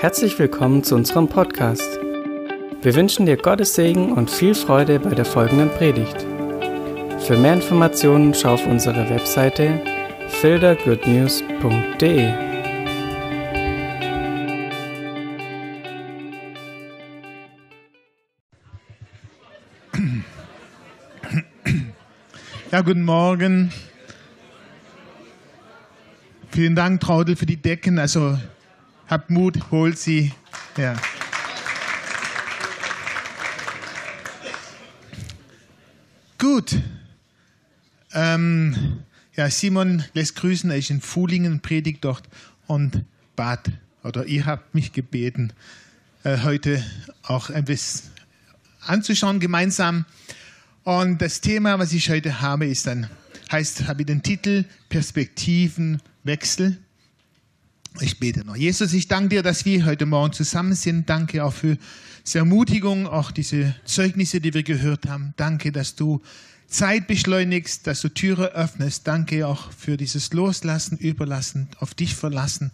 Herzlich willkommen zu unserem Podcast. Wir wünschen dir Gottes Segen und viel Freude bei der folgenden Predigt. Für mehr Informationen schau auf unsere Webseite fildergoodnews.de. Ja, guten Morgen. Vielen Dank, Traudel, für die Decken. Also habt Mut, holt sie. Ja. Gut. Ähm, ja, Simon lässt grüßen, er ist in Fulingen, predigt dort und bat, oder ihr habt mich gebeten, äh, heute auch ein bisschen anzuschauen gemeinsam. Und das Thema, was ich heute habe, ist dann, heißt, habe ich den Titel Perspektivenwechsel. Ich bete noch. Jesus, ich danke dir, dass wir heute Morgen zusammen sind. Danke auch für diese Ermutigung, auch diese Zeugnisse, die wir gehört haben. Danke, dass du Zeit beschleunigst, dass du Türe öffnest. Danke auch für dieses Loslassen, Überlassen, auf dich verlassen.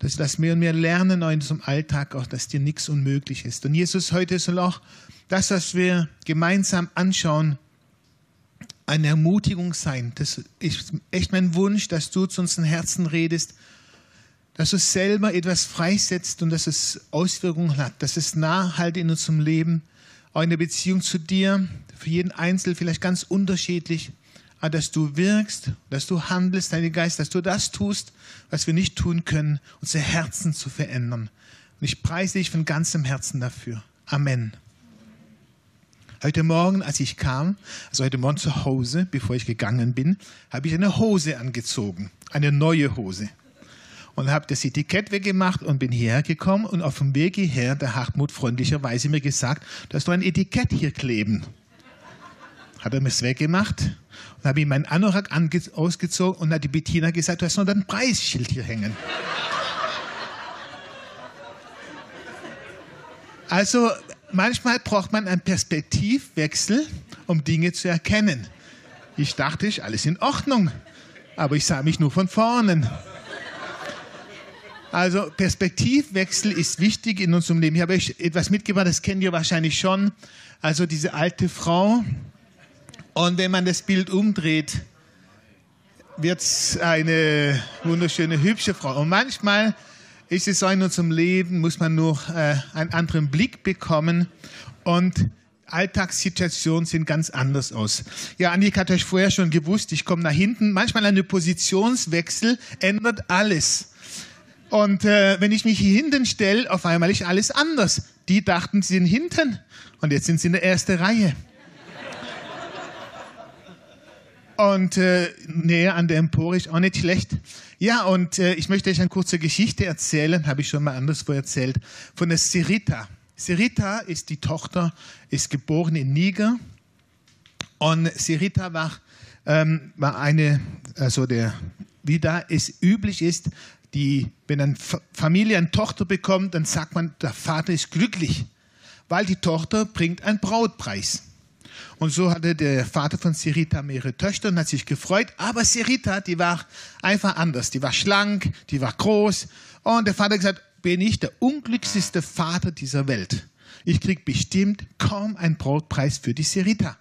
Dass wir das mehr und mehr lernen in unserem Alltag, auch dass dir nichts unmöglich ist. Und Jesus, heute soll auch das, was wir gemeinsam anschauen, eine Ermutigung sein. Das ist echt mein Wunsch, dass du zu unseren Herzen redest, dass du selber etwas freisetzt und dass es Auswirkungen hat, dass es nachhaltig in unserem Leben, auch in der Beziehung zu dir, für jeden Einzelnen vielleicht ganz unterschiedlich, aber dass du wirkst, dass du handelst, deine Geist, dass du das tust, was wir nicht tun können, unsere Herzen zu verändern. Und ich preise dich von ganzem Herzen dafür. Amen. Heute Morgen, als ich kam, also heute Morgen zu Hause, bevor ich gegangen bin, habe ich eine Hose angezogen, eine neue Hose. Und habe das Etikett weggemacht und bin hierher gekommen und auf dem Weg hierher der Hartmut freundlicherweise mir gesagt, dass du ein Etikett hier kleben. Hat er mir es weggemacht und habe ihm meinen Anorak ausgezogen und hat die Bettina gesagt, du hast noch ein Preisschild hier hängen. Also manchmal braucht man einen Perspektivwechsel, um Dinge zu erkennen. Ich dachte, ist alles in Ordnung, aber ich sah mich nur von vorne. Also Perspektivwechsel ist wichtig in unserem Leben. Ich habe euch etwas mitgebracht, das kennt ihr wahrscheinlich schon. Also diese alte Frau. Und wenn man das Bild umdreht, wird es eine wunderschöne, hübsche Frau. Und manchmal ist es so in unserem Leben, muss man nur äh, einen anderen Blick bekommen und Alltagssituationen sehen ganz anders aus. Ja, Annika hat euch vorher schon gewusst, ich komme nach hinten. Manchmal eine Positionswechsel ändert alles. Und äh, wenn ich mich hier hinten stelle, auf einmal ist alles anders. Die dachten, sie sind hinten und jetzt sind sie in der ersten Reihe. Und äh, näher an der Empore ist auch nicht schlecht. Ja, und äh, ich möchte euch eine kurze Geschichte erzählen, habe ich schon mal anderswo erzählt, von der Sirita. Sirita ist die Tochter, ist geboren in Niger. Und Sirita war, ähm, war eine, also der, wie da es üblich ist, die, wenn eine Familie eine Tochter bekommt, dann sagt man, der Vater ist glücklich, weil die Tochter bringt einen Brautpreis. Und so hatte der Vater von Sirita mehrere Töchter und hat sich gefreut. Aber Sirita, die war einfach anders. Die war schlank, die war groß. Und der Vater hat gesagt, bin ich der unglücklichste Vater dieser Welt. Ich krieg bestimmt kaum einen Brotpreis für die Sirita.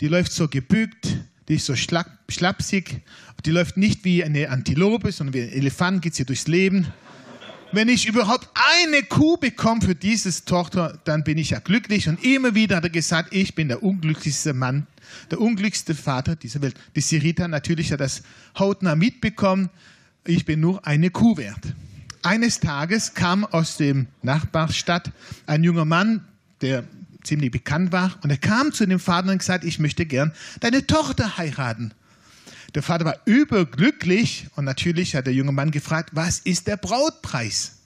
Die läuft so gebückt, die ist so schlapsig. Die läuft nicht wie eine Antilope, sondern wie ein Elefant geht sie durchs Leben wenn ich überhaupt eine Kuh bekomme für diese Tochter, dann bin ich ja glücklich. Und immer wieder hat er gesagt, ich bin der unglücklichste Mann, der unglücklichste Vater dieser Welt. Die Sirita natürlich hat das hautnah mitbekommen. Ich bin nur eine Kuh wert. Eines Tages kam aus dem Nachbarstadt ein junger Mann, der ziemlich bekannt war, und er kam zu dem Vater und gesagt, ich möchte gern deine Tochter heiraten. Der Vater war überglücklich und natürlich hat der junge Mann gefragt, was ist der Brautpreis?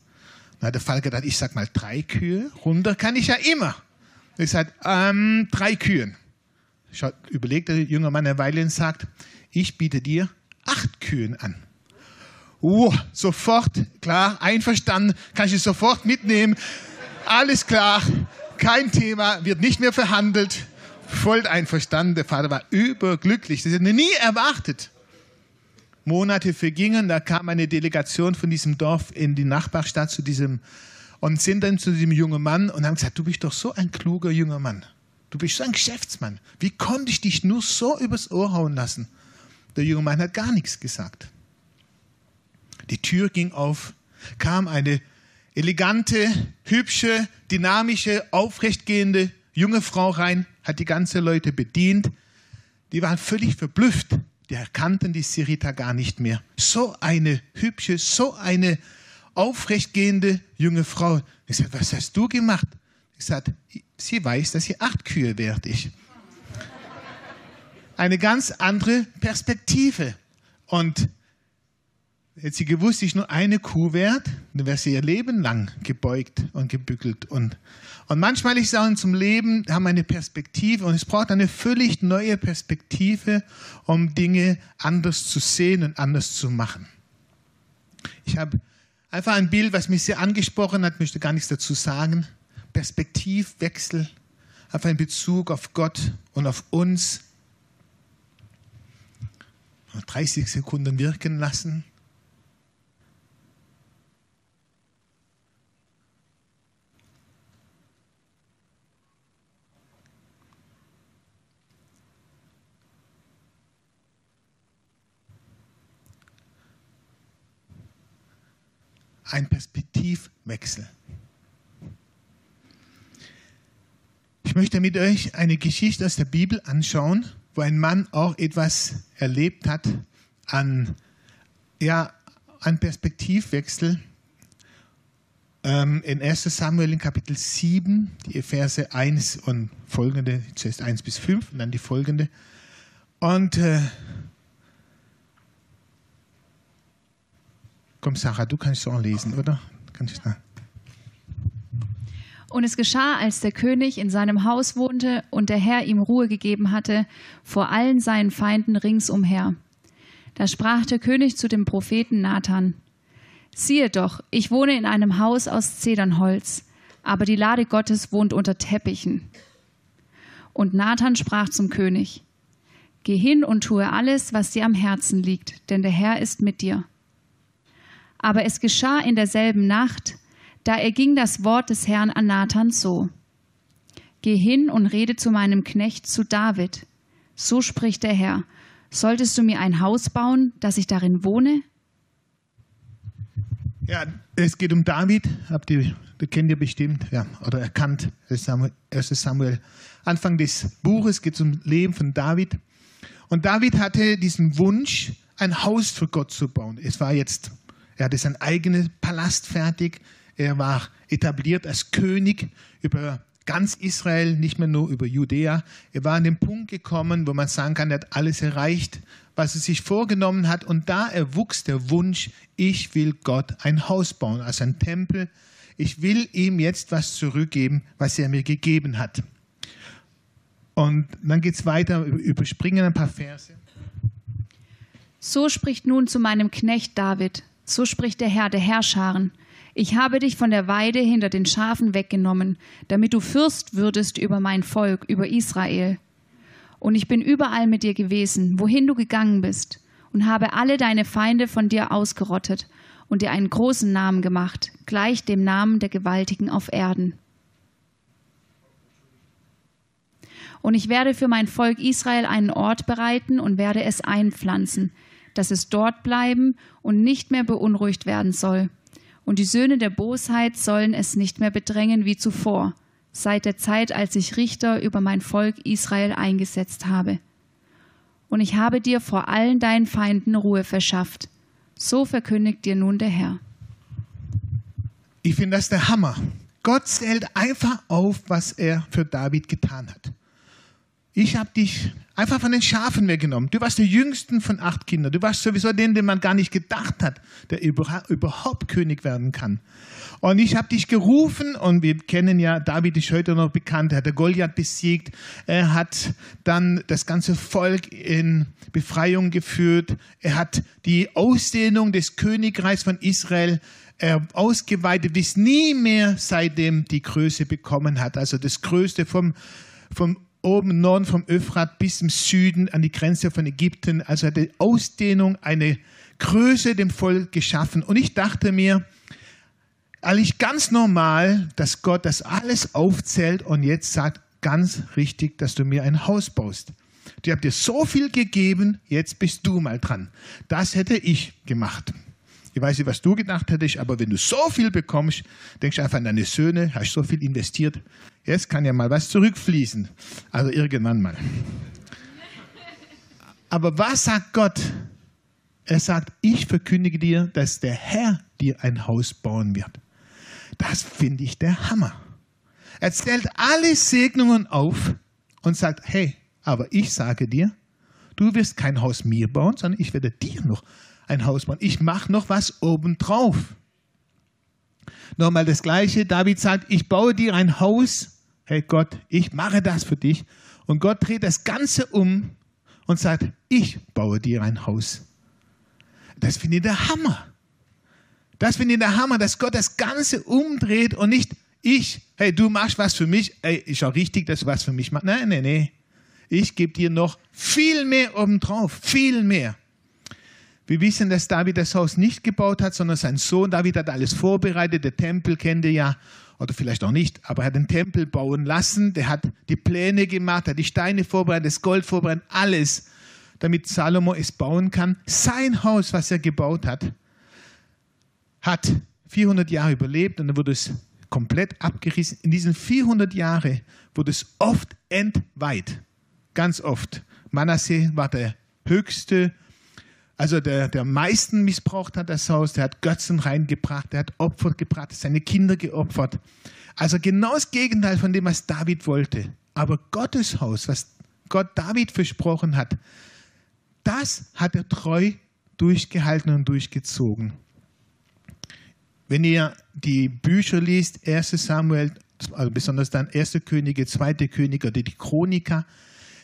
Dann hat der Vater gedacht, ich sag mal drei Kühe, runter kann ich ja immer. Ich sage, ähm, drei Kühen. Schaut, überlegt der junge Mann eine Weile und sagt, ich biete dir acht Kühen an. Oh, sofort, klar, einverstanden, kann ich es sofort mitnehmen. Alles klar, kein Thema, wird nicht mehr verhandelt voll einverstanden. Der Vater war überglücklich. Das hat er nie erwartet. Monate vergingen, da kam eine Delegation von diesem Dorf in die Nachbarstadt zu diesem und sind dann zu diesem jungen Mann und haben gesagt, du bist doch so ein kluger junger Mann. Du bist so ein Geschäftsmann. Wie konnte ich dich nur so übers Ohr hauen lassen? Der junge Mann hat gar nichts gesagt. Die Tür ging auf, kam eine elegante, hübsche, dynamische, aufrechtgehende junge Frau rein, hat die ganze Leute bedient. Die waren völlig verblüfft. Die erkannten die Sirita gar nicht mehr. So eine hübsche, so eine aufrechtgehende junge Frau. Ich sagte, was hast du gemacht? Ich sagte, sie weiß, dass sie acht Kühe wert ist. Eine ganz andere Perspektive. Und Hätte sie gewusst, ich nur eine Kuh wert, dann wäre sie ihr Leben lang gebeugt und gebückelt. Und, und manchmal ich sage, zum Leben haben eine Perspektive und es braucht eine völlig neue Perspektive, um Dinge anders zu sehen und anders zu machen. Ich habe einfach ein Bild, was mich sehr angesprochen hat, möchte gar nichts dazu sagen. Perspektivwechsel, einfach in Bezug auf Gott und auf uns. 30 Sekunden wirken lassen. Ein Perspektivwechsel. Ich möchte mit euch eine Geschichte aus der Bibel anschauen, wo ein Mann auch etwas erlebt hat an, ja, an Perspektivwechsel. Ähm, in 1 Samuel in Kapitel 7, die Verse 1 und folgende, zuerst 1 bis 5 und dann die folgende. Und äh, Komm, Sarah, du kannst es auch lesen, oder? Kannst du und es geschah, als der König in seinem Haus wohnte und der Herr ihm Ruhe gegeben hatte vor allen seinen Feinden ringsumher. Da sprach der König zu dem Propheten Nathan: Siehe doch, ich wohne in einem Haus aus Zedernholz, aber die Lade Gottes wohnt unter Teppichen. Und Nathan sprach zum König: Geh hin und tue alles, was dir am Herzen liegt, denn der Herr ist mit dir. Aber es geschah in derselben Nacht, da erging das Wort des Herrn an Nathan so. Geh hin und rede zu meinem Knecht, zu David. So spricht der Herr. Solltest du mir ein Haus bauen, dass ich darin wohne? Ja, es geht um David, habt ihr, kennt ihr bestimmt, ja, oder erkannt, 1 Samuel. Anfang des Buches geht es um Leben von David. Und David hatte diesen Wunsch, ein Haus für Gott zu bauen. Es war jetzt er hatte sein eigenes Palast fertig. Er war etabliert als König über ganz Israel, nicht mehr nur über Judäa. Er war an den Punkt gekommen, wo man sagen kann, er hat alles erreicht, was er sich vorgenommen hat. Und da erwuchs der Wunsch, ich will Gott ein Haus bauen, also ein Tempel. Ich will ihm jetzt was zurückgeben, was er mir gegeben hat. Und dann geht es weiter, überspringen ein paar Verse. So spricht nun zu meinem Knecht David, so spricht der Herr der Herrscharen. Ich habe dich von der Weide hinter den Schafen weggenommen, damit du Fürst würdest über mein Volk, über Israel. Und ich bin überall mit dir gewesen, wohin du gegangen bist, und habe alle deine Feinde von dir ausgerottet und dir einen großen Namen gemacht, gleich dem Namen der Gewaltigen auf Erden. Und ich werde für mein Volk Israel einen Ort bereiten und werde es einpflanzen, dass es dort bleiben und nicht mehr beunruhigt werden soll. Und die Söhne der Bosheit sollen es nicht mehr bedrängen wie zuvor, seit der Zeit, als ich Richter über mein Volk Israel eingesetzt habe. Und ich habe dir vor allen deinen Feinden Ruhe verschafft. So verkündigt dir nun der Herr. Ich finde das der Hammer. Gott zählt einfach auf, was er für David getan hat. Ich habe dich einfach von den Schafen weggenommen. Du warst der jüngsten von acht Kindern. Du warst sowieso den, den man gar nicht gedacht hat, der überhaupt König werden kann. Und ich habe dich gerufen und wir kennen ja, David ist heute noch bekannt, er hat der Goliath besiegt, er hat dann das ganze Volk in Befreiung geführt, er hat die Ausdehnung des Königreichs von Israel äh, ausgeweitet, bis nie mehr seitdem die Größe bekommen hat. Also das Größte vom, vom oben Norden vom Euphrat bis im Süden an die Grenze von Ägypten. Also die Ausdehnung, eine Größe dem Volk geschaffen. Und ich dachte mir, eigentlich ganz normal, dass Gott das alles aufzählt und jetzt sagt, ganz richtig, dass du mir ein Haus baust. Ich habe dir so viel gegeben, jetzt bist du mal dran. Das hätte ich gemacht. Ich weiß nicht, was du gedacht hättest, aber wenn du so viel bekommst, denkst du einfach an deine Söhne, hast so viel investiert, jetzt kann ja mal was zurückfließen. Also irgendwann mal. Aber was sagt Gott? Er sagt, ich verkündige dir, dass der Herr dir ein Haus bauen wird. Das finde ich der Hammer. Er zählt alle Segnungen auf und sagt, hey, aber ich sage dir, du wirst kein Haus mir bauen, sondern ich werde dir noch ein Haus bauen. Ich mache noch was obendrauf. Nochmal das Gleiche. David sagt, ich baue dir ein Haus. Hey Gott, ich mache das für dich. Und Gott dreht das Ganze um und sagt, ich baue dir ein Haus. Das finde ich der Hammer. Das finde ich der Hammer, dass Gott das Ganze umdreht und nicht ich, hey, du machst was für mich, ey, ist auch richtig, dass du was für mich machst. Nein, nein, nein. Ich gebe dir noch viel mehr obendrauf, viel mehr. Wir wissen, dass David das Haus nicht gebaut hat, sondern sein Sohn David hat alles vorbereitet. Der Tempel kennt ihr ja, oder vielleicht auch nicht, aber er hat den Tempel bauen lassen. Der hat die Pläne gemacht, hat die Steine vorbereitet, das Gold vorbereitet, alles, damit Salomo es bauen kann. Sein Haus, was er gebaut hat, hat 400 Jahre überlebt und dann wurde es komplett abgerissen. In diesen 400 Jahren wurde es oft entweiht. Ganz oft. Manasseh war der höchste, also der, der meisten missbraucht hat das Haus. Der hat Götzen reingebracht, der hat Opfer gebracht, seine Kinder geopfert. Also genau das Gegenteil von dem, was David wollte. Aber Gottes Haus, was Gott David versprochen hat, das hat er treu durchgehalten und durchgezogen. Wenn ihr die Bücher liest, 1 Samuel, also besonders dann 1. Könige, 2. Könige oder die Chroniker,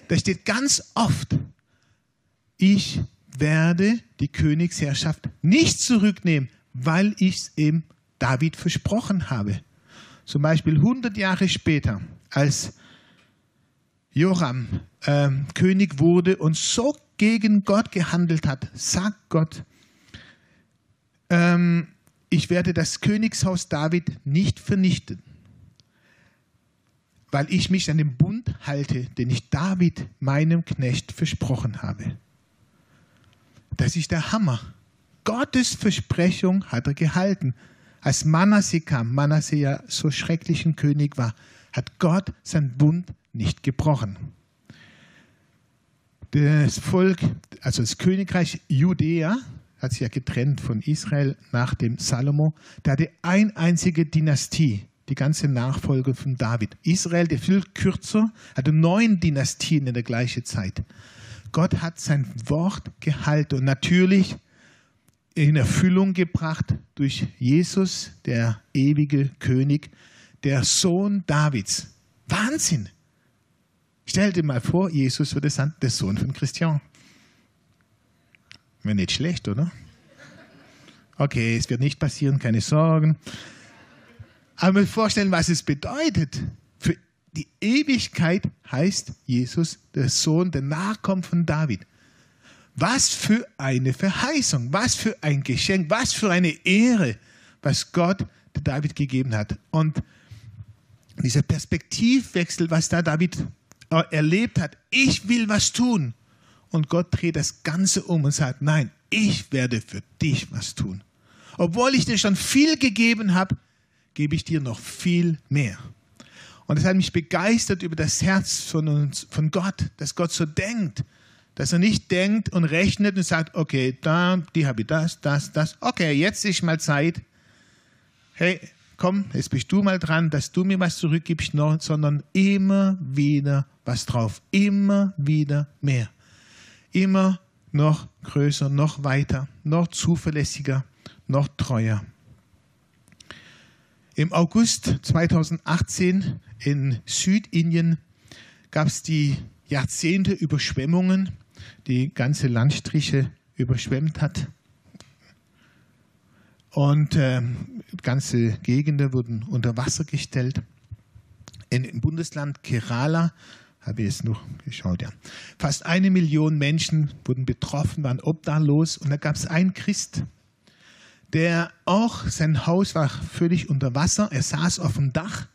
da steht ganz oft, ich werde die Königsherrschaft nicht zurücknehmen, weil ich es eben David versprochen habe. Zum Beispiel 100 Jahre später, als Joram äh, König wurde und so gegen Gott gehandelt hat, sagt Gott, ähm, ich werde das Königshaus David nicht vernichten, weil ich mich an den Bund halte, den ich David, meinem Knecht, versprochen habe. Das ist der Hammer. Gottes Versprechung hat er gehalten. Als Manasseh kam, Manasseh ja so schrecklichen König war, hat Gott seinen Bund nicht gebrochen. Das Volk, also das Königreich Judäa, hat sich ja getrennt von Israel nach dem Salomo. Der hatte eine einzige Dynastie, die ganze Nachfolge von David. Israel, der viel kürzer, hatte neun Dynastien in der gleichen Zeit. Gott hat sein Wort gehalten und natürlich in Erfüllung gebracht durch Jesus, der ewige König, der Sohn Davids. Wahnsinn! Stell dir mal vor, Jesus wird der Sohn von Christian. Wäre nicht schlecht, oder? Okay, es wird nicht passieren, keine Sorgen. Aber mir vorstellen, was es bedeutet. Für die Ewigkeit heißt Jesus der Sohn, der Nachkommen von David. Was für eine Verheißung, was für ein Geschenk, was für eine Ehre, was Gott David gegeben hat. Und dieser Perspektivwechsel, was da David erlebt hat, ich will was tun. Und Gott dreht das Ganze um und sagt, nein, ich werde für dich was tun. Obwohl ich dir schon viel gegeben habe, gebe ich dir noch viel mehr. Und es hat mich begeistert über das Herz von uns, von Gott, dass Gott so denkt, dass er nicht denkt und rechnet und sagt, okay, da, die habe ich das, das, das. Okay, jetzt ist mal Zeit. Hey, komm, jetzt bist du mal dran, dass du mir was zurückgibst, sondern immer wieder was drauf, immer wieder mehr immer noch größer, noch weiter, noch zuverlässiger, noch treuer. Im August 2018 in Südindien gab es die Jahrzehnte Überschwemmungen, die ganze Landstriche überschwemmt hat. Und äh, ganze Gegenden wurden unter Wasser gestellt. In, Im Bundesland Kerala habe ich es noch geschaut, ja. Fast eine Million Menschen wurden betroffen, waren obdachlos und da gab es einen Christ, der auch, sein Haus war völlig unter Wasser, er saß auf dem Dach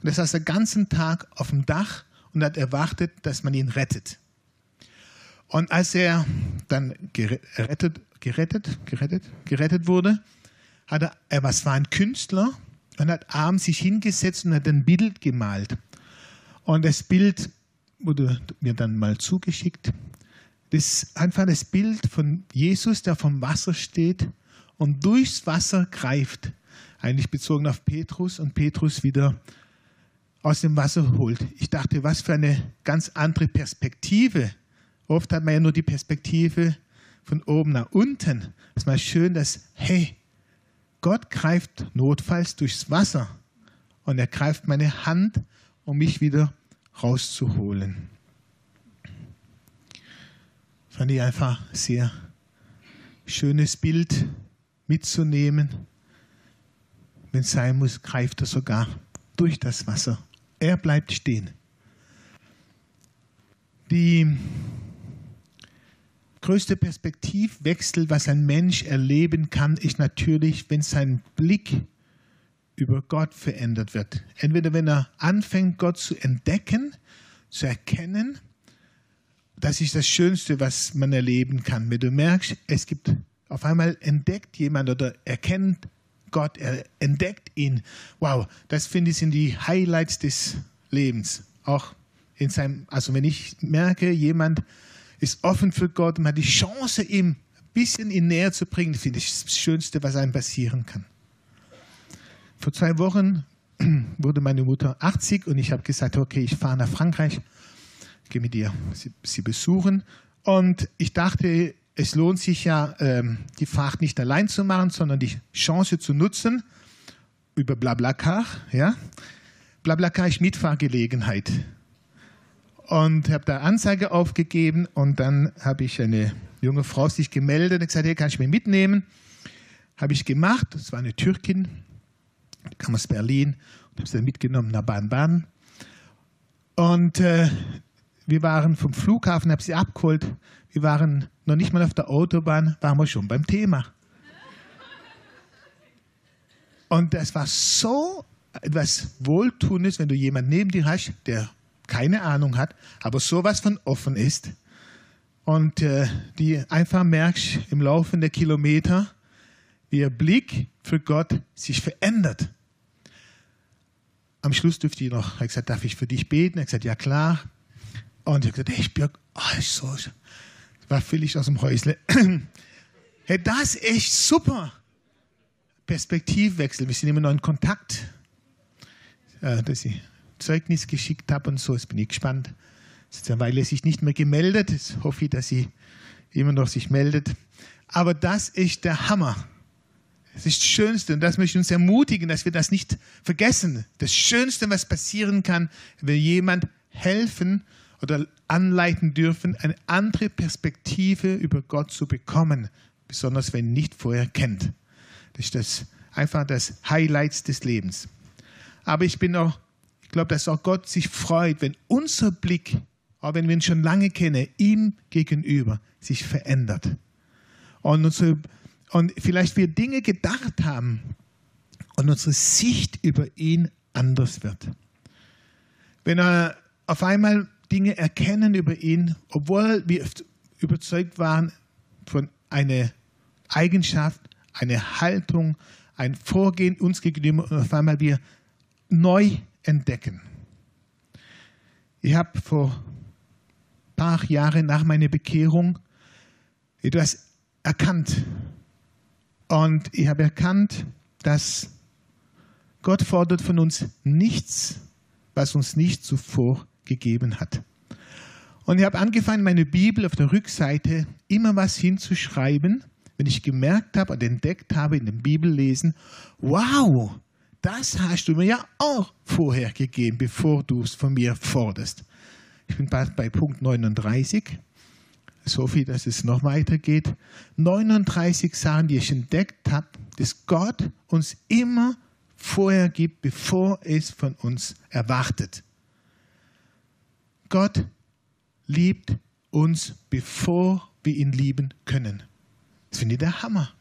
und er saß den ganzen Tag auf dem Dach und hat erwartet, dass man ihn rettet. Und als er dann gerettet, gerettet, gerettet, gerettet wurde, hat er, er war ein Künstler und hat abends sich hingesetzt und hat ein Bild gemalt. Und das Bild wurde mir dann mal zugeschickt. Das ist einfach das Bild von Jesus, der vom Wasser steht und durchs Wasser greift. Eigentlich bezogen auf Petrus und Petrus wieder aus dem Wasser holt. Ich dachte, was für eine ganz andere Perspektive. Oft hat man ja nur die Perspektive von oben nach unten. Es ist mal schön, dass, hey, Gott greift notfalls durchs Wasser und er greift meine Hand, um mich wieder rauszuholen. Fand ich einfach sehr schönes Bild mitzunehmen. Wenn es sein muss, greift er sogar durch das Wasser. Er bleibt stehen. Die größte Perspektivwechsel, was ein Mensch erleben kann, ist natürlich, wenn sein Blick über Gott verändert wird. Entweder wenn er anfängt, Gott zu entdecken, zu erkennen, das ist das Schönste, was man erleben kann. Wenn du merkst, es gibt auf einmal entdeckt jemand oder erkennt Gott, er entdeckt ihn. Wow, das finde ich sind die Highlights des Lebens. Auch in seinem, also wenn ich merke, jemand ist offen für Gott und hat die Chance, ihm ein bisschen ihn näher zu bringen, finde ich das Schönste, was einem passieren kann. Vor zwei Wochen wurde meine Mutter 80 und ich habe gesagt, okay, ich fahre nach Frankreich, gehe mit ihr sie, sie, besuchen. Und ich dachte, es lohnt sich ja, ähm, die Fahrt nicht allein zu machen, sondern die Chance zu nutzen über Blablacar. Ja? Blablacar ist Mitfahrgelegenheit und habe da Anzeige aufgegeben und dann habe ich eine junge Frau sich gemeldet und gesagt, hey, kann ich mich mitnehmen? Habe ich gemacht, das war eine Türkin, kam aus Berlin und habe sie dann mitgenommen nach Baden-Baden. Und äh, wir waren vom Flughafen, habe sie abgeholt. Wir waren noch nicht mal auf der Autobahn, waren wir schon beim Thema. Und das war so etwas Wohltuendes, wenn du jemanden neben dir hast, der keine Ahnung hat, aber sowas von offen ist und äh, die einfach merkst im Laufe der Kilometer, wie ihr Blick für Gott sich verändert. Am Schluss dürfte ich noch, er hat gesagt, darf ich für dich beten? Er hat gesagt, ja klar. Und ich habe gesagt, hey, ich bin, ist so, war völlig aus dem Häusle. hey, das ist echt super. Perspektivwechsel, wir sind immer noch in Kontakt. Äh, dass ich Zeugnis geschickt habe und so. Jetzt bin ich gespannt. Eine Weile sich nicht mehr gemeldet. Jetzt hoffe ich, dass sie immer noch sich meldet. Aber das ist der Hammer. Das ist das Schönste und das möchte ich uns ermutigen, dass wir das nicht vergessen. Das Schönste, was passieren kann, wenn jemand helfen oder anleiten dürfen, eine andere Perspektive über Gott zu bekommen, besonders wenn nicht vorher kennt. Das ist das, einfach das Highlights des Lebens. Aber ich bin auch glaube, dass auch Gott sich freut, wenn unser Blick, auch wenn wir ihn schon lange kennen, ihm gegenüber sich verändert. Und, unsere, und vielleicht wir Dinge gedacht haben und unsere Sicht über ihn anders wird. Wenn er auf einmal Dinge erkennen über ihn, obwohl wir überzeugt waren von einer Eigenschaft, einer Haltung, ein Vorgehen uns gegenüber und auf einmal wir neu entdecken. Ich habe vor ein paar Jahren nach meiner Bekehrung etwas erkannt. Und ich habe erkannt, dass Gott fordert von uns nichts, was uns nicht zuvor gegeben hat. Und ich habe angefangen, meine Bibel auf der Rückseite immer was hinzuschreiben, wenn ich gemerkt habe und entdeckt habe in dem Bibellesen, wow, das hast du mir ja auch vorher gegeben, bevor du es von mir forderst. Ich bin bald bei Punkt 39. So viel, dass es noch weitergeht. 39 Sachen, die ich entdeckt habe, dass Gott uns immer vorher gibt, bevor es von uns erwartet. Gott liebt uns, bevor wir ihn lieben können. Das finde ich der Hammer.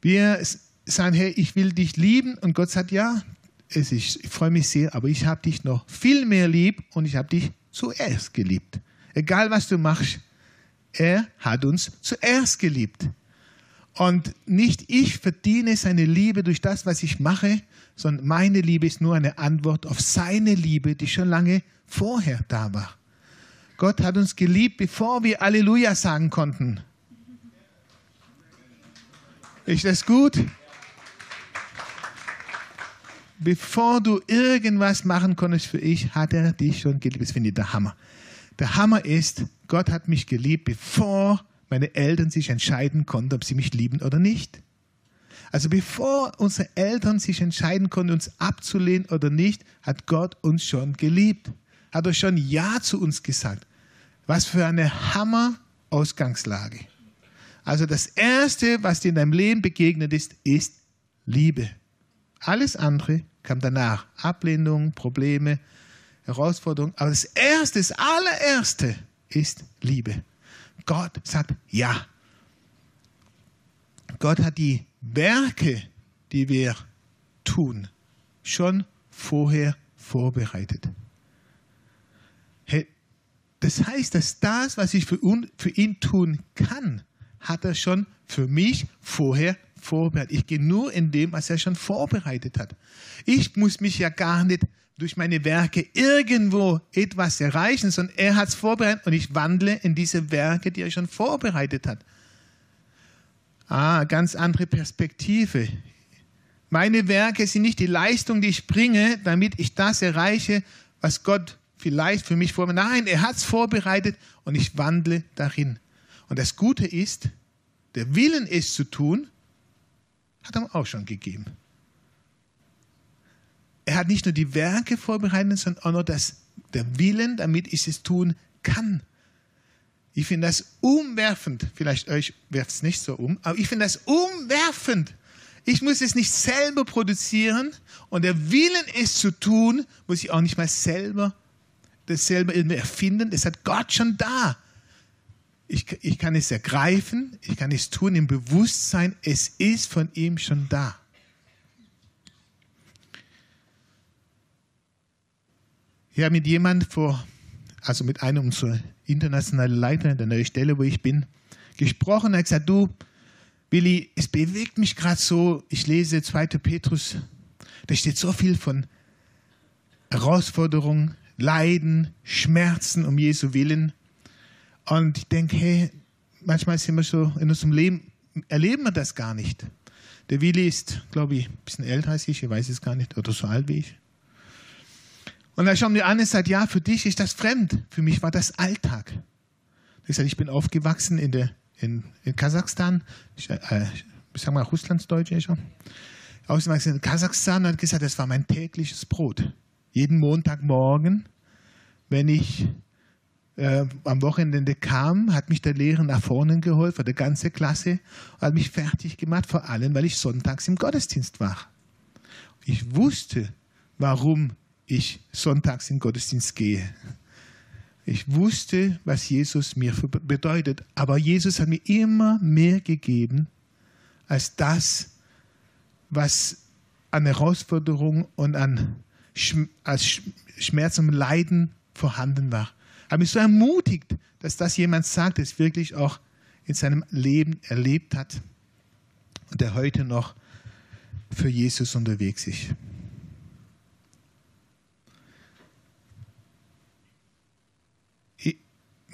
Wir sagen, hey, ich will dich lieben und Gott sagt, ja, es ist, ich freue mich sehr, aber ich habe dich noch viel mehr lieb und ich habe dich zuerst geliebt. Egal was du machst, er hat uns zuerst geliebt. Und nicht ich verdiene seine Liebe durch das, was ich mache, sondern meine Liebe ist nur eine Antwort auf seine Liebe, die schon lange vorher da war. Gott hat uns geliebt, bevor wir Halleluja sagen konnten. Ist das gut? Bevor du irgendwas machen konntest für ich, hat er dich schon geliebt. Das finde ich der Hammer. Der Hammer ist, Gott hat mich geliebt, bevor meine Eltern sich entscheiden konnten, ob sie mich lieben oder nicht. Also bevor unsere Eltern sich entscheiden konnten, uns abzulehnen oder nicht, hat Gott uns schon geliebt. Hat er schon Ja zu uns gesagt. Was für eine Hammer-Ausgangslage. Also das Erste, was dir in deinem Leben begegnet ist, ist Liebe. Alles andere kam danach. Ablehnung, Probleme, Herausforderungen. Aber das Erste, das allererste ist Liebe. Gott sagt ja. Gott hat die Werke, die wir tun, schon vorher vorbereitet. Das heißt, dass das, was ich für ihn tun kann, hat er schon für mich vorher vorbereitet. Ich gehe nur in dem, was er schon vorbereitet hat. Ich muss mich ja gar nicht durch meine Werke irgendwo etwas erreichen, sondern er hat es vorbereitet und ich wandle in diese Werke, die er schon vorbereitet hat. Ah, ganz andere Perspektive. Meine Werke sind nicht die Leistung, die ich bringe, damit ich das erreiche, was Gott vielleicht für mich vorbereitet. Nein, er hat es vorbereitet und ich wandle darin. Und das Gute ist, der Willen, es zu tun, hat er auch schon gegeben. Er hat nicht nur die Werke vorbereitet, sondern auch noch das, der Willen, damit ich es tun kann. Ich finde das umwerfend. Vielleicht euch werft es nicht so um, aber ich finde das umwerfend. Ich muss es nicht selber produzieren und der Willen, es zu tun, muss ich auch nicht mal selber das selber erfinden. Das hat Gott schon da. Ich, ich kann es ergreifen, ich kann es tun im Bewusstsein, es ist von ihm schon da. Ich habe mit jemandem vor, also mit einem unserer internationalen Leiter der neuen Stelle, wo ich bin, gesprochen. Er hat gesagt, du, Willi, es bewegt mich gerade so, ich lese 2. Petrus, da steht so viel von Herausforderungen, Leiden, Schmerzen um Jesu Willen. Und ich denke, hey, manchmal sind wir so in unserem Leben, erleben wir das gar nicht. Der Willi ist, glaube ich, ein bisschen älter als ich, ich weiß es gar nicht, oder so alt wie ich. Und er schaut mir an und sagt, ja, für dich ist das fremd. Für mich war das Alltag. Ich sage, ich bin aufgewachsen in, der, in, in Kasachstan. Ich, äh, ich sag mal, Russlandsdeutsch ist er. Aufgewachsen in Kasachstan und hat gesagt, das war mein tägliches Brot. Jeden Montagmorgen, wenn ich äh, am Wochenende kam, hat mich der Lehrer nach vorne geholt, für die ganze Klasse, hat mich fertig gemacht, vor allem, weil ich sonntags im Gottesdienst war. Ich wusste, warum ich sonntags in Gottesdienst gehe. Ich wusste, was Jesus mir bedeutet, aber Jesus hat mir immer mehr gegeben als das, was an Herausforderung und an als Schmerz und Leiden vorhanden war. Habe mich so ermutigt, dass das jemand sagt, der es wirklich auch in seinem Leben erlebt hat und der heute noch für Jesus unterwegs ist.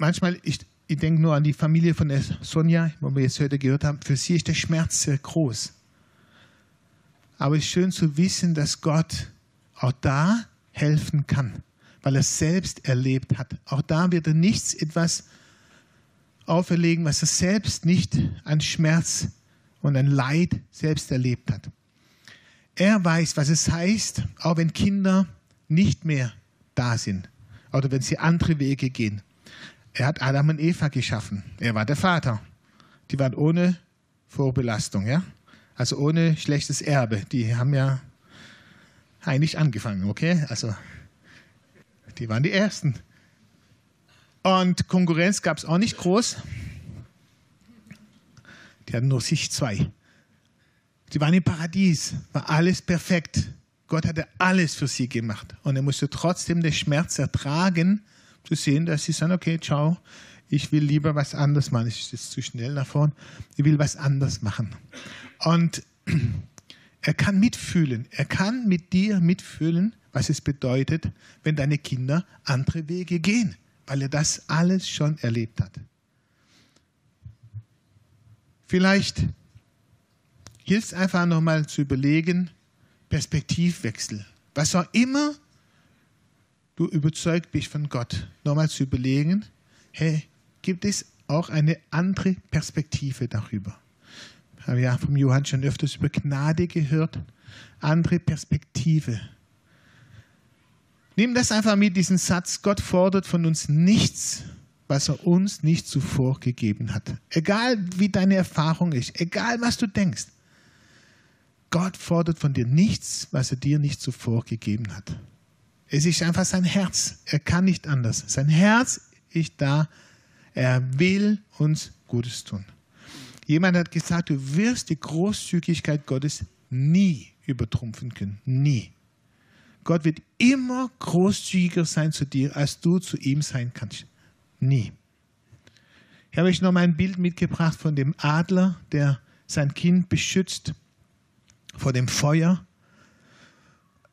manchmal, ich, ich denke nur an die Familie von der Sonja, wo wir jetzt heute gehört haben, für sie ist der Schmerz sehr groß. Aber es ist schön zu wissen, dass Gott auch da helfen kann, weil er selbst erlebt hat. Auch da wird er nichts etwas auferlegen, was er selbst nicht an Schmerz und an Leid selbst erlebt hat. Er weiß, was es heißt, auch wenn Kinder nicht mehr da sind oder wenn sie andere Wege gehen. Er hat Adam und Eva geschaffen. Er war der Vater. Die waren ohne Vorbelastung, ja? Also ohne schlechtes Erbe. Die haben ja eigentlich angefangen, okay? Also Die waren die Ersten. Und Konkurrenz gab es auch nicht groß. Die hatten nur sich zwei. Sie waren im Paradies, war alles perfekt. Gott hatte alles für sie gemacht. Und er musste trotzdem den Schmerz ertragen, zu sehen, dass sie sagen, okay, ciao, ich will lieber was anderes machen. Ich ist zu schnell nach vorn. Ich will was anderes machen. Und er kann mitfühlen. Er kann mit dir mitfühlen, was es bedeutet, wenn deine Kinder andere Wege gehen, weil er das alles schon erlebt hat. Vielleicht hilft es einfach nochmal zu überlegen, Perspektivwechsel. Was auch immer du überzeugt bist von Gott, nochmal zu überlegen, hey, gibt es auch eine andere Perspektive darüber? Habe ja vom Johann schon öfters über Gnade gehört. Andere Perspektive. Nimm das einfach mit, diesen Satz, Gott fordert von uns nichts, was er uns nicht zuvor gegeben hat. Egal wie deine Erfahrung ist, egal was du denkst. Gott fordert von dir nichts, was er dir nicht zuvor gegeben hat. Es ist einfach sein Herz. Er kann nicht anders. Sein Herz ist da. Er will uns Gutes tun. Jemand hat gesagt, du wirst die Großzügigkeit Gottes nie übertrumpfen können. Nie. Gott wird immer großzügiger sein zu dir, als du zu ihm sein kannst. Nie. Ich habe euch noch mal ein Bild mitgebracht von dem Adler, der sein Kind beschützt vor dem Feuer.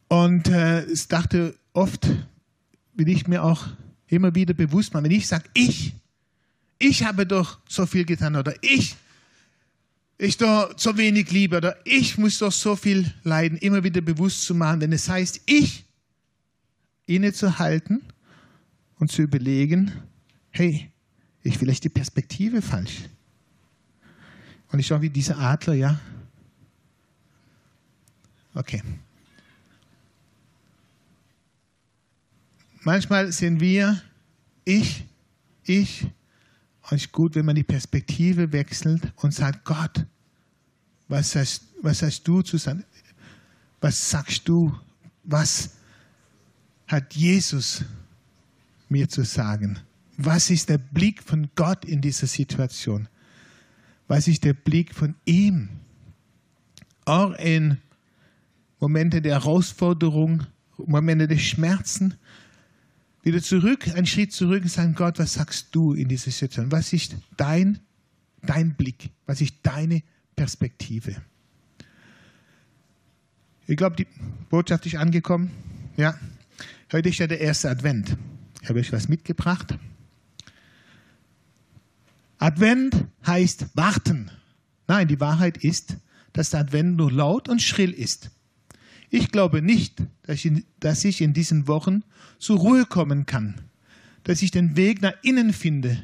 Und äh, ich dachte oft, will ich mir auch immer wieder bewusst machen, wenn ich sage, ich, ich habe doch so viel getan oder ich, ich doch so wenig liebe oder ich muss doch so viel leiden, immer wieder bewusst zu machen, wenn es heißt, ich innezuhalten und zu überlegen, hey, ich vielleicht die Perspektive falsch. Und ich schaue wie dieser Adler, ja, Okay. Manchmal sind wir, ich, ich, ist gut, wenn man die Perspektive wechselt und sagt, Gott, was hast, was hast du zu sagen? Was sagst du? Was hat Jesus mir zu sagen? Was ist der Blick von Gott in dieser Situation? Was ist der Blick von ihm? Auch in Momente der Herausforderung, Momente des Schmerzen, wieder zurück, einen Schritt zurück und sagen, Gott, was sagst du in dieser Situation? Was ist dein, dein Blick? Was ist deine Perspektive? Ich glaube, die Botschaft ist angekommen. Ja, heute ist ja der erste Advent. Ich habe euch was mitgebracht. Advent heißt warten. Nein, die Wahrheit ist, dass der Advent nur laut und schrill ist. Ich glaube nicht, dass ich, in diesen Wochen zur Ruhe kommen kann, dass ich den Weg nach innen finde,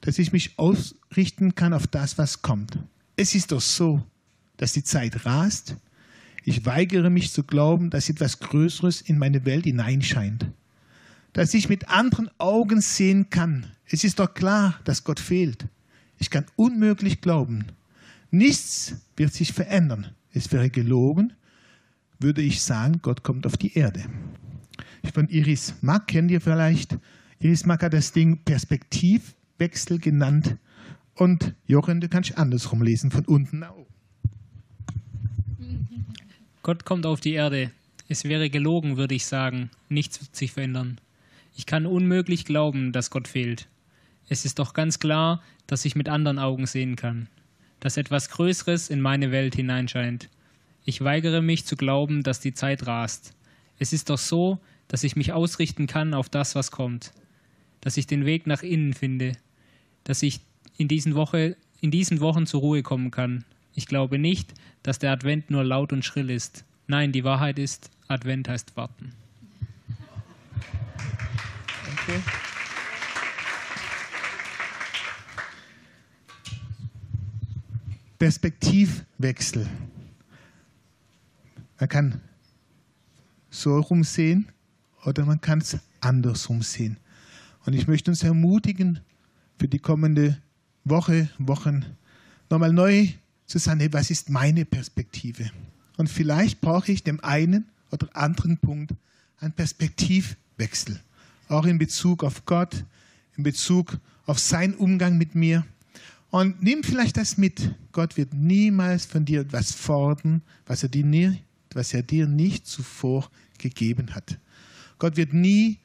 dass ich mich ausrichten kann auf das, was kommt. Es ist doch so, dass die Zeit rast. Ich weigere mich zu glauben, dass etwas Größeres in meine Welt hineinscheint. Dass ich mit anderen Augen sehen kann. Es ist doch klar, dass Gott fehlt. Ich kann unmöglich glauben. Nichts wird sich verändern. Es wäre gelogen, würde ich sagen, Gott kommt auf die Erde. Von Iris Mack kennt ihr vielleicht. Iris Mack hat das Ding Perspektivwechsel genannt. Und Jochen, du kannst andersrum lesen, von unten nach oben. Gott kommt auf die Erde. Es wäre gelogen, würde ich sagen. Nichts wird sich verändern. Ich kann unmöglich glauben, dass Gott fehlt. Es ist doch ganz klar, dass ich mit anderen Augen sehen kann, dass etwas Größeres in meine Welt hineinscheint. Ich weigere mich zu glauben, dass die Zeit rast. Es ist doch so, dass ich mich ausrichten kann auf das, was kommt, dass ich den Weg nach innen finde, dass ich in diesen, Woche, in diesen Wochen zur Ruhe kommen kann. Ich glaube nicht, dass der Advent nur laut und schrill ist. Nein, die Wahrheit ist, Advent heißt warten. Okay. Perspektivwechsel. Man kann so rumsehen oder man kann es andersrum sehen. Und ich möchte uns ermutigen, für die kommende Woche, Wochen nochmal neu zu sagen, hey, was ist meine Perspektive? Und vielleicht brauche ich dem einen oder anderen Punkt einen Perspektivwechsel. auch in Bezug auf Gott, in Bezug auf seinen Umgang mit mir. Und nimm vielleicht das mit. Gott wird niemals von dir etwas fordern, was er dir, nie, was er dir nicht zuvor gegeben hat. Gott wird nie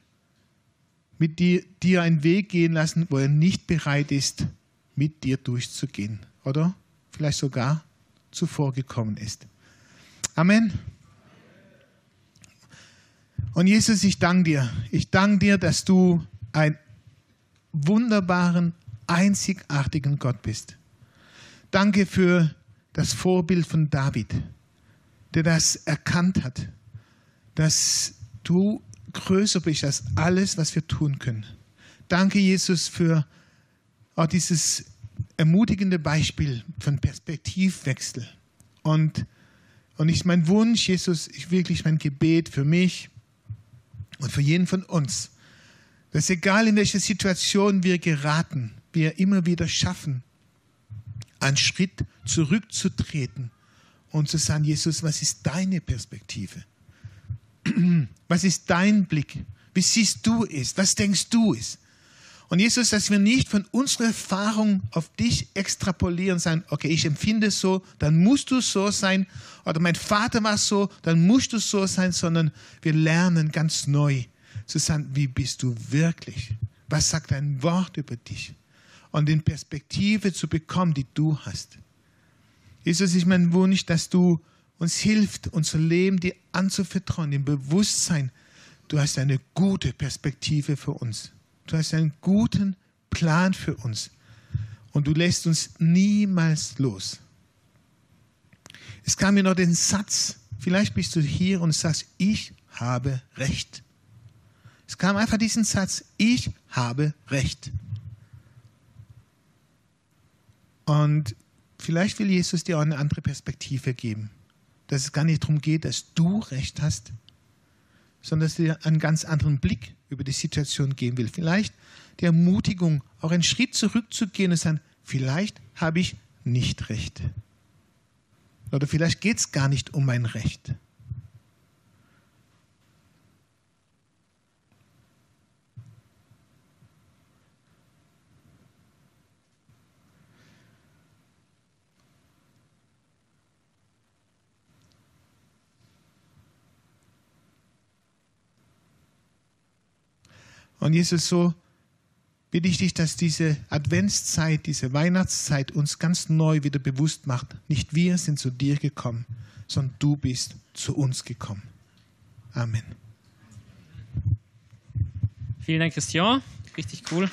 mit dir, dir einen Weg gehen lassen, wo er nicht bereit ist, mit dir durchzugehen. Oder vielleicht sogar zuvor gekommen ist. Amen. Und Jesus, ich danke dir. Ich danke dir, dass du einen wunderbaren, einzigartigen Gott bist. Danke für das Vorbild von David, der das erkannt hat, dass du größer bist als alles, was wir tun können. Danke, Jesus, für auch dieses ermutigende Beispiel von Perspektivwechsel. Und, und ich mein Wunsch, Jesus, ich wirklich mein Gebet für mich und für jeden von uns, dass egal in welche Situation wir geraten, wir immer wieder schaffen, einen Schritt zurückzutreten und zu sagen, Jesus, was ist deine Perspektive? Was ist dein Blick? Wie siehst du es? Was denkst du es? Und Jesus, dass wir nicht von unserer Erfahrung auf dich extrapolieren, sagen, okay, ich empfinde es so, dann musst du so sein, oder mein Vater war so, dann musst du so sein, sondern wir lernen ganz neu zu sagen, wie bist du wirklich? Was sagt dein Wort über dich? Und in Perspektive zu bekommen, die du hast. Jesus, ich mein Wunsch, dass du uns hilft, unser Leben dir anzuvertrauen, im Bewusstsein, du hast eine gute Perspektive für uns. Du hast einen guten Plan für uns. Und du lässt uns niemals los. Es kam mir noch den Satz, vielleicht bist du hier und sagst, ich habe Recht. Es kam einfach diesen Satz, ich habe Recht. Und vielleicht will Jesus dir auch eine andere Perspektive geben dass es gar nicht darum geht, dass du recht hast, sondern dass er einen ganz anderen Blick über die Situation geben will. Vielleicht die Ermutigung, auch einen Schritt zurückzugehen und zu sagen, vielleicht habe ich nicht recht. Oder vielleicht geht es gar nicht um mein Recht. Und Jesus, so bitte ich dich, dass diese Adventszeit, diese Weihnachtszeit uns ganz neu wieder bewusst macht. Nicht wir sind zu dir gekommen, sondern du bist zu uns gekommen. Amen. Vielen Dank, Christian. Richtig cool.